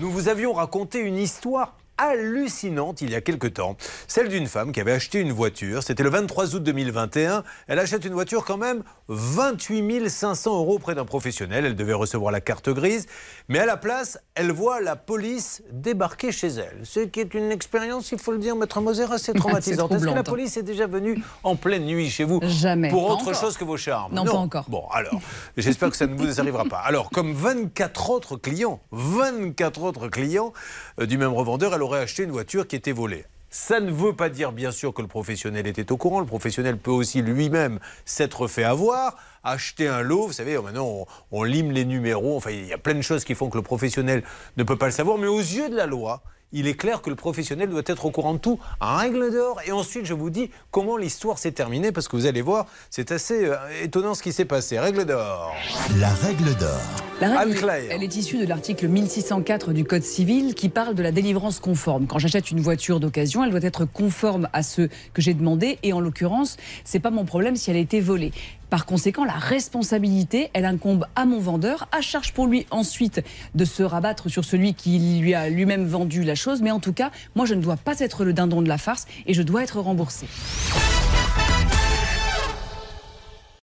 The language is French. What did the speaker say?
Nous vous avions raconté une histoire hallucinante il y a quelque temps. Celle d'une femme qui avait acheté une voiture. C'était le 23 août 2021. Elle achète une voiture quand même 28 500 euros auprès d'un professionnel. Elle devait recevoir la carte grise. Mais à la place, elle voit la police débarquer chez elle. Ce qui est une expérience, il faut le dire, Maître Moser, assez traumatisante. Est-ce que la police est déjà venue en pleine nuit chez vous Jamais. Pour autre chose que vos charmes? Non, pas encore. Bon, alors, j'espère que ça ne vous arrivera pas. Alors, comme 24 autres clients, 24 autres clients euh, du même revendeur, elle aurait acheté une voiture qui était volée. Ça ne veut pas dire, bien sûr, que le professionnel était au courant. Le professionnel peut aussi lui-même s'être fait avoir, acheter un lot. Vous savez, maintenant, on, lime les numéros. Enfin, il y a plein de choses qui font que le professionnel ne peut pas le savoir. Mais aux yeux de la loi, il est clair que le professionnel doit être au courant de tout. Règle d'or. Et ensuite, je vous dis comment l'histoire s'est terminée, parce que vous allez voir, c'est assez euh, étonnant ce qui s'est passé. Règle d'or. La règle d'or. La règle, elle est issue de l'article 1604 du Code civil qui parle de la délivrance conforme. Quand j'achète une voiture d'occasion, elle doit être conforme à ce que j'ai demandé. Et en l'occurrence, c'est pas mon problème si elle a été volée. Par conséquent, la responsabilité, elle incombe à mon vendeur, à charge pour lui ensuite de se rabattre sur celui qui lui a lui-même vendu la chose. Mais en tout cas, moi, je ne dois pas être le dindon de la farce et je dois être remboursé.